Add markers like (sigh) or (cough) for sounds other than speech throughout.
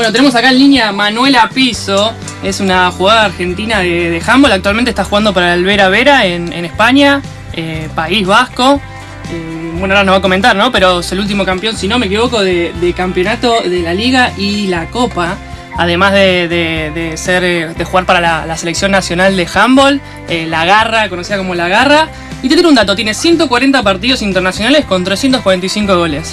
Bueno, tenemos acá en línea Manuela Piso, es una jugadora argentina de, de handball, actualmente está jugando para el Vera Vera en, en España, eh, País Vasco. Eh, bueno, ahora nos va a comentar, ¿no? Pero es el último campeón, si no me equivoco, de, de campeonato de la liga y la copa. Además de, de- ser, eh, de jugar para la, la selección nacional de handball, la garra, conocida como la garra. Y te tiro un dato, tiene 140 partidos internacionales con 345 goles.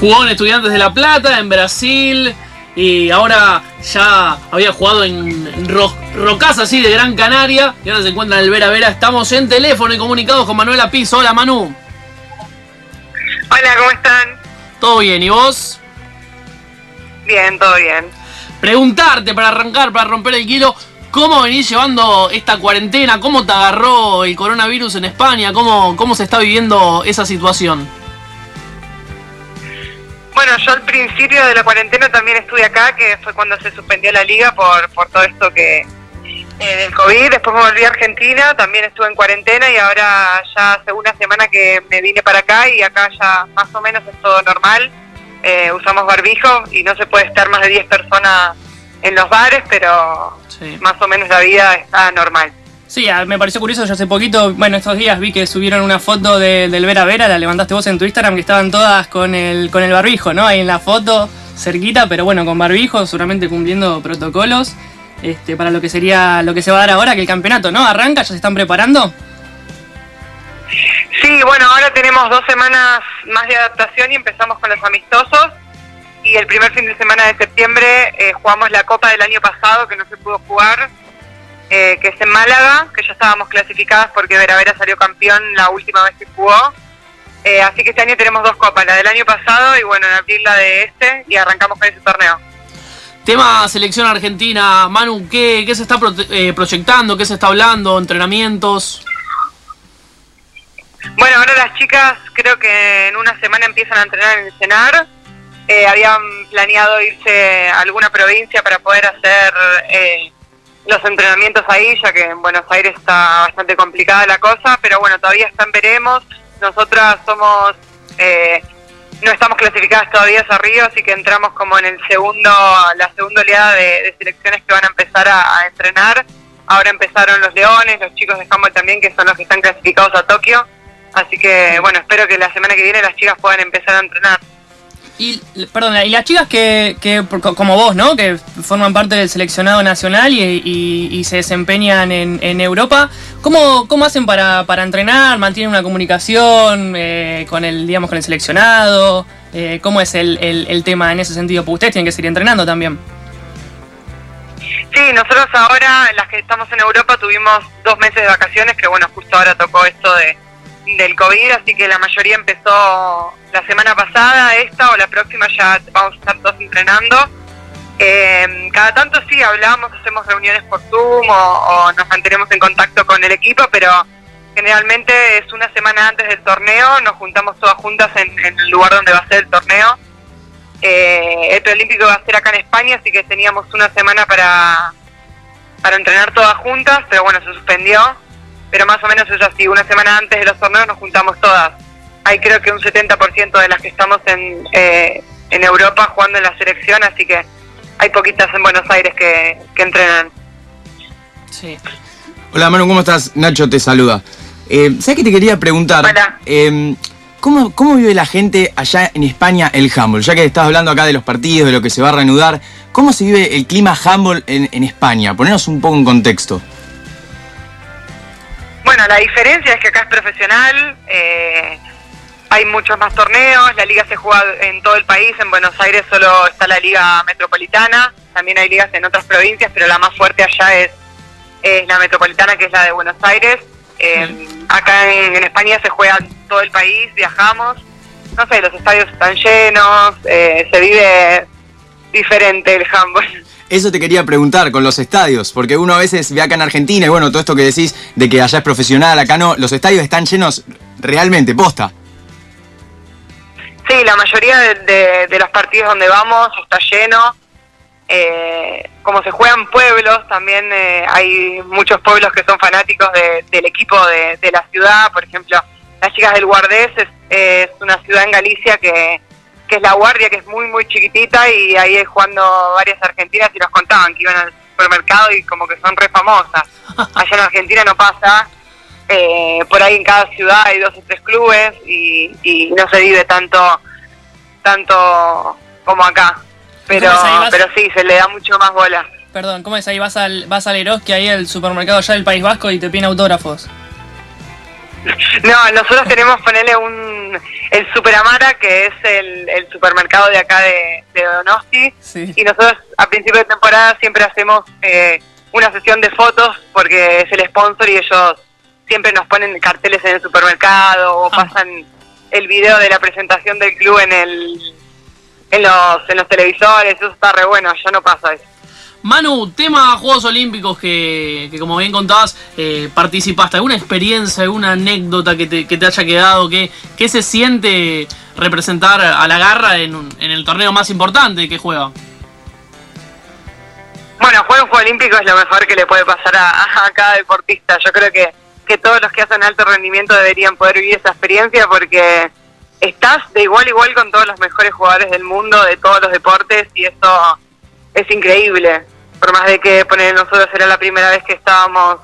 Jugó en Estudiantes de La Plata, en Brasil. Y ahora ya había jugado en Ro Rocasa, así de Gran Canaria. Y ahora se encuentra en el Vera Vera. Estamos en teléfono y comunicados con Manuela Piso. Hola Manu. Hola, ¿cómo están? ¿Todo bien? ¿Y vos? Bien, todo bien. Preguntarte para arrancar, para romper el kilo. ¿Cómo venís llevando esta cuarentena? ¿Cómo te agarró el coronavirus en España? ¿Cómo, cómo se está viviendo esa situación? Bueno, yo al principio de la cuarentena también estuve acá, que fue cuando se suspendió la liga por, por todo esto que eh, del COVID. Después me volví a Argentina, también estuve en cuarentena y ahora ya hace una semana que me vine para acá y acá ya más o menos es todo normal. Eh, usamos barbijo y no se puede estar más de 10 personas en los bares, pero Sí. más o menos la vida está normal. Sí, me pareció curioso, yo hace poquito, bueno, estos días vi que subieron una foto de- del Vera Vera, la levantaste vos en tu Instagram, que estaban todas con el, con el barbijo, ¿no? Ahí en la foto, cerquita, pero bueno, con barbijo, seguramente cumpliendo protocolos, este, para lo que sería, lo que se va a dar ahora, que el campeonato, ¿no? Arranca, ya se están preparando. Sí, bueno, ahora tenemos dos semanas más de adaptación y empezamos con los amistosos. Y el primer fin de semana de septiembre eh, jugamos la Copa del año pasado, que no se pudo jugar, eh, que es en Málaga, que ya estábamos clasificadas porque Vera Vera salió campeón la última vez que jugó. Eh, así que este año tenemos dos copas, la del año pasado y bueno, en abril la de este, y arrancamos con ese torneo. Tema selección argentina, Manu, ¿qué, qué se está pro- eh, proyectando? ¿Qué se está hablando? ¿Entrenamientos? Bueno, ahora las chicas creo que en una semana empiezan a entrenar en el CENAR. Eh, habían planeado irse a alguna provincia para poder hacer eh, los entrenamientos ahí, ya que en Buenos Aires está bastante complicada la cosa, pero bueno, todavía están veremos. Nosotras somos, eh, no estamos clasificadas todavía hacia Río, así que entramos como en el segundo, la segunda oleada de, selecciones que van a empezar a, a entrenar. Ahora empezaron los Leones, los chicos de handball también, que son los que están clasificados a Tokio. Así que bueno, espero que la semana que viene las chicas puedan empezar a entrenar. Y, perdón, y las chicas que, que como vos, ¿no? Que forman parte del seleccionado nacional y, y- se desempeñan en, en Europa, ¿cómo, cómo hacen para, para entrenar? ¿Mantienen una comunicación eh, con el, digamos, con el seleccionado? Eh, ¿Cómo es el, el- el tema en ese sentido? Porque ustedes tienen que seguir entrenando también. Sí, nosotros ahora, las que estamos en Europa, tuvimos dos meses de vacaciones, que bueno, justo ahora tocó esto de del COVID, así que la mayoría empezó la semana pasada, esta o la próxima ya vamos a estar todos entrenando. Eh, cada tanto sí hablamos, hacemos reuniones por Zoom o, nos mantenemos en contacto con el equipo, pero generalmente es una semana antes del torneo, nos juntamos todas juntas en, en el lugar donde va a ser el torneo. Eh, el preolímpico va a ser acá en España, así que teníamos una semana para, para entrenar todas juntas, pero bueno, se suspendió. Pero más o menos es así, una semana antes de los torneos nos juntamos todas. Hay creo que un 70% de las que estamos en, eh, en Europa jugando en la selección, así que hay poquitas en Buenos Aires que, que entrenan. Sí. Hola Manu, ¿cómo estás? Nacho te saluda. Eh, ¿Sabes qué te quería preguntar? Hola. Eh, ¿cómo, ¿Cómo vive la gente allá en España el handball? Ya que estás hablando acá de los partidos, de lo que se va a reanudar, ¿cómo se vive el clima handball en, en España? Ponernos un poco en contexto. Bueno, la diferencia es que acá es profesional, eh, hay muchos más torneos, la liga se juega en todo el país, en Buenos Aires solo está la liga metropolitana, también hay ligas en otras provincias, pero la más fuerte allá es, es la metropolitana, que es la de Buenos Aires. Eh, Acá en, en España se juega todo el país, viajamos, no sé, los estadios están llenos, eh, se vive diferente el handball. Eso te quería preguntar con los estadios, porque uno a veces ve acá en Argentina y bueno, todo esto que decís de que allá es profesional, acá no, los estadios están llenos realmente, posta. Sí, la mayoría de, de- de los partidos donde vamos está lleno. Eh, como se juegan pueblos, también eh, hay muchos pueblos que son fanáticos de- del equipo de, la ciudad. Por ejemplo, las chicas del Guardés es, es una ciudad en Galicia que, que es La Guardia, que es muy, muy chiquitita y ahí es jugando varias argentinas y nos contaban que iban al supermercado y como que son re famosas. (laughs) Allá en Argentina no pasa, eh, por ahí en cada ciudad hay dos o tres clubes y, y no se vive tanto, tanto como acá. Pero, pero sí, se le da mucho más bola. Perdón, ¿cómo es ahí? Vas al, vas al Eroski, ahí al supermercado allá del País Vasco y te piden autógrafos. No, nosotros tenemos ponerle un el Superamara, que es el, el supermercado de acá de, de Donosti, Sí. y nosotros a principio de temporada siempre hacemos eh, una sesión de fotos porque es el sponsor y ellos siempre nos ponen carteles en el supermercado o Ah. pasan el video de la presentación del club en el en los en los televisores, eso está re bueno, ya no pasa eso. Manu, tema Juegos Olímpicos que, que como bien contabas, eh, participaste. ¿Alguna experiencia, alguna anécdota que te, que te haya quedado? ¿Qué, ¿Qué se siente representar a la garra en, un- en el torneo más importante que juega? Bueno, jugar un Juego Olímpico es lo mejor que le puede pasar a, cada deportista. Yo creo que, que todos los que hacen alto rendimiento deberían poder vivir esa experiencia porque estás de igual a igual con todos los mejores jugadores del mundo, de todos los deportes, y eso es increíble. Por más de que poner nosotros era la primera vez que estábamos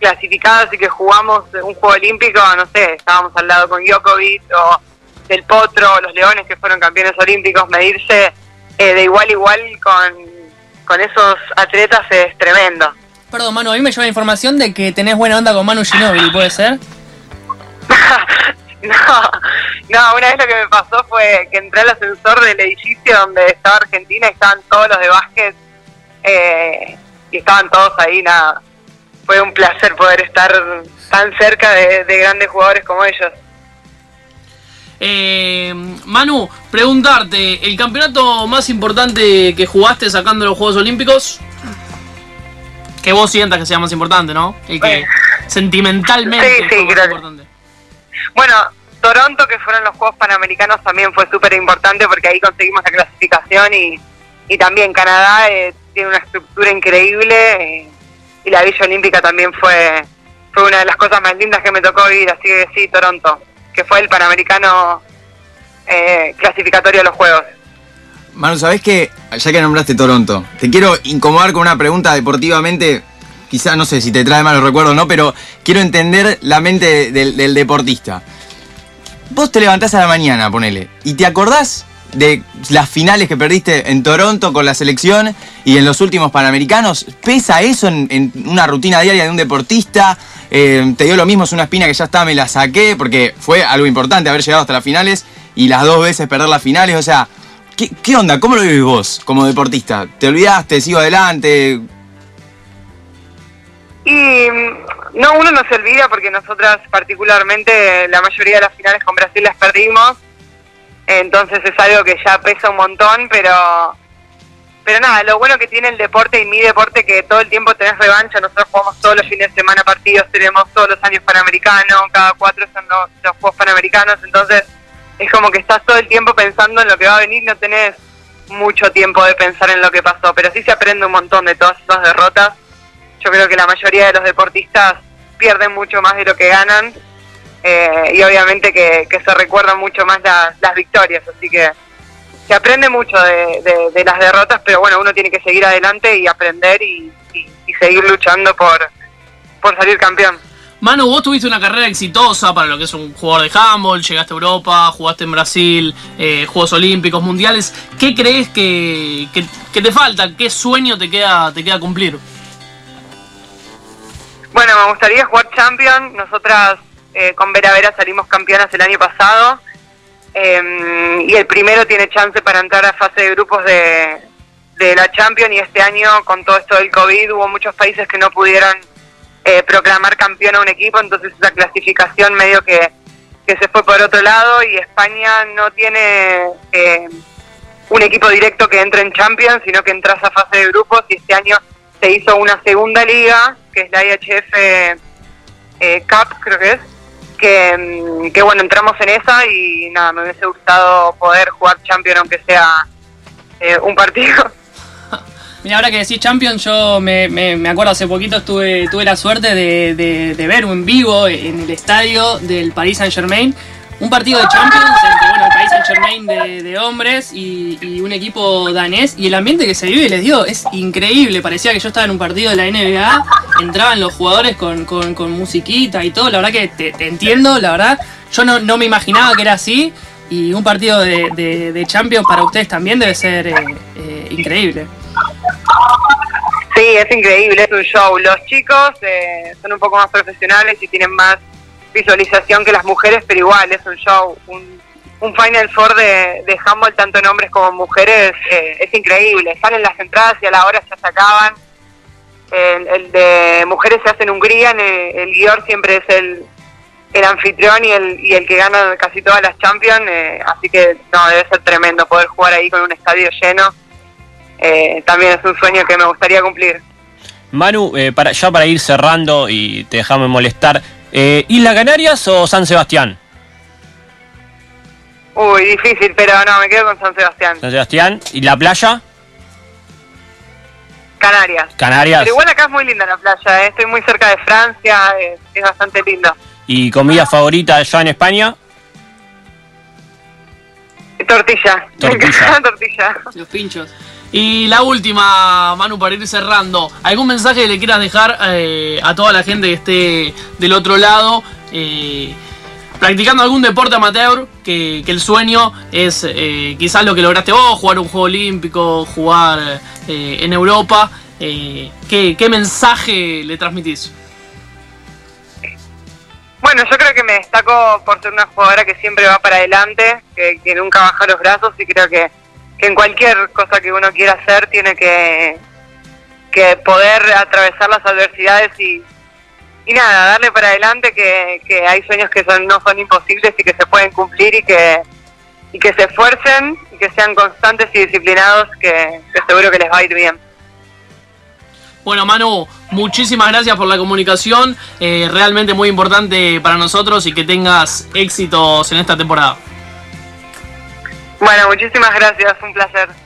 clasificados y que jugamos un Juego Olímpico, no sé, estábamos al lado con Djokovic o Del Potro, o los Leones que fueron campeones olímpicos, medirse eh, de igual a igual con, con esos atletas es tremendo. Perdón, Manu, a mí me lleva la información de que tenés buena onda con Manu Ginóbili, ¿puede ser? (laughs) no, no, una vez lo que me pasó fue que entré al ascensor del edificio donde estaba Argentina y estaban todos los de básquet eh, y estaban todos ahí, nada. Fue un placer poder estar tan cerca de, de grandes jugadores como ellos. Eh, Manu, preguntarte, ¿el campeonato más importante que jugaste sacando los Juegos Olímpicos? Que vos sientas que sea más importante, ¿no? El que Eh, sentimentalmente sí, sí, fue más importante. Bueno, Toronto, que fueron los Juegos Panamericanos, también fue súper importante porque ahí conseguimos la clasificación y, también Canadá eh, tiene una estructura increíble eh, y la Villa Olímpica también fue, fue una de las cosas más lindas que me tocó vivir, así que sí, Toronto, que fue el Panamericano eh, clasificatorio de los Juegos. Manu, ¿sabés qué? Ya que nombraste Toronto, te quiero incomodar con una pregunta deportivamente. Quizá no sé si te trae malos recuerdos o no, pero quiero entender la mente del deportista. Vos te levantás a la mañana, ponele, y te acordás de las finales que perdiste en Toronto con la selección y en los últimos Panamericanos. ¿Pesa eso en, una rutina diaria de un deportista? Eh, ¿Te dio lo mismo? Es una espina que ya está, me la saqué, porque fue algo importante haber llegado hasta las finales y las dos veces perder las finales. O sea, ¿qué, qué onda? ¿Cómo lo vivís vos como deportista? ¿Te olvidaste? ¿Sigo adelante? Y mm, no, uno no se olvida porque nosotras particularmente la mayoría de las finales con Brasil las perdimos, entonces es algo que ya pesa un montón, pero pero nada, lo bueno que tiene el deporte y mi deporte que todo el tiempo tenés revancha, nosotros jugamos todos los fines de semana partidos, tenemos todos los años panamericanos, cada cuatro son los, Juegos Panamericanos, entonces es como que estás todo el tiempo pensando en lo que va a venir, no tenés mucho tiempo de pensar en lo que pasó, pero sí se aprende un montón de todas esas derrotas yo creo que la mayoría de los deportistas pierden mucho más de lo que ganan eh, y obviamente que, se recuerdan mucho más las, victorias, así que se aprende mucho de, las derrotas, pero bueno, uno tiene que seguir adelante y aprender y seguir luchando por, por salir campeón. Manu, vos tuviste una carrera exitosa para lo que es un jugador de handball, llegaste a Europa, jugaste en Brasil, eh, Juegos Olímpicos, Mundiales. ¿Qué crees que, que- que te falta? ¿Qué sueño te queda, te queda cumplir? Bueno, me gustaría jugar Champion. Nosotras eh, con Vera Vera salimos campeonas el año pasado. Eh, y el primero tiene chance para entrar a fase de grupos de, de la Champion. Y este año, con todo esto del COVID, hubo muchos países que no pudieron eh, proclamar campeón a un equipo. Entonces, esa clasificación medio que, que se fue por otro lado. Y España no tiene eh, un equipo directo que entre en Champions, sino que entras a fase de grupos. Y este año se hizo una segunda liga, que es la IHF eh, Cup, creo que es, que, mm, que bueno, entramos en esa y nada, me hubiese gustado poder jugar Champion aunque sea eh, un partido. (laughs) Mira, ahora que decís Champions, yo me, me- me acuerdo hace poquito estuve, tuve la suerte de, de- de ver en vivo en el estadio del Paris Saint Germain un partido de Champions entre bueno, el Paris Saint Germain de, hombres y, un equipo danés. Y el ambiente que se vive, les digo, es increíble. Parecía que yo estaba en un partido de la NBA. Entraban los jugadores con, con- musiquita y todo. La verdad que te, entiendo, la verdad. Yo no, no me imaginaba que era así. Y un partido de Champions para ustedes también debe ser eh, eh, increíble. Sí, es increíble, es un show. Los chicos eh, son un poco más profesionales y tienen más visualización que las mujeres, pero igual es un show. Un, un Final Four de, de handball, tanto en hombres como en mujeres, eh, es increíble. Salen las entradas y a la hora ya se acaban. El, el de mujeres se hace en Hungría, el, el Gior siempre es el, el anfitrión y el, y el que gana casi todas las Champions, eh, así que no, debe ser tremendo poder jugar ahí con un estadio lleno. Eh, también es un sueño que me gustaría cumplir. Manu, eh, para, ya para ir cerrando y te dejame molestar, eh, ¿Isla Canarias o San Sebastián? Uy, difícil, pero no, me quedo con San Sebastián. San Sebastián. ¿Y la playa? Canarias. Canarias. Pero igual acá es muy linda la playa, eh, estoy muy cerca de Francia, es, es bastante lindo. ¿Y comida favorita allá en España? Tortilla. Me Tortilla. (laughs) tortilla. Los pinchos. Y la última, Manu, para ir cerrando. ¿Algún mensaje que le quieras dejar eh, a toda la gente que esté del otro lado? eh, practicando algún deporte amateur, que, el sueño es eh, quizás lo que lograste vos, jugar un juego olímpico, jugar en Europa. ¿qué, ¿Qué mensaje le transmitís? Bueno, yo creo que me destaco por ser una jugadora que siempre va para adelante, que nunca baja los brazos y creo que, que en cualquier cosa que uno quiera hacer tiene que, que poder atravesar las adversidades y, y nada, darle para adelante que, que hay sueños que son, no son imposibles y que se pueden cumplir y que, y que se esfuercen y que sean constantes y disciplinados, que, seguro que les va a ir bien. Bueno, Manu, muchísimas gracias por la comunicación. eh, realmente muy importante para nosotros y que tengas éxitos en esta temporada. Bueno, muchísimas gracias, un placer.